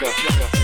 Jagger. Jagger.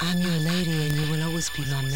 I'm your lady and you will always be my man.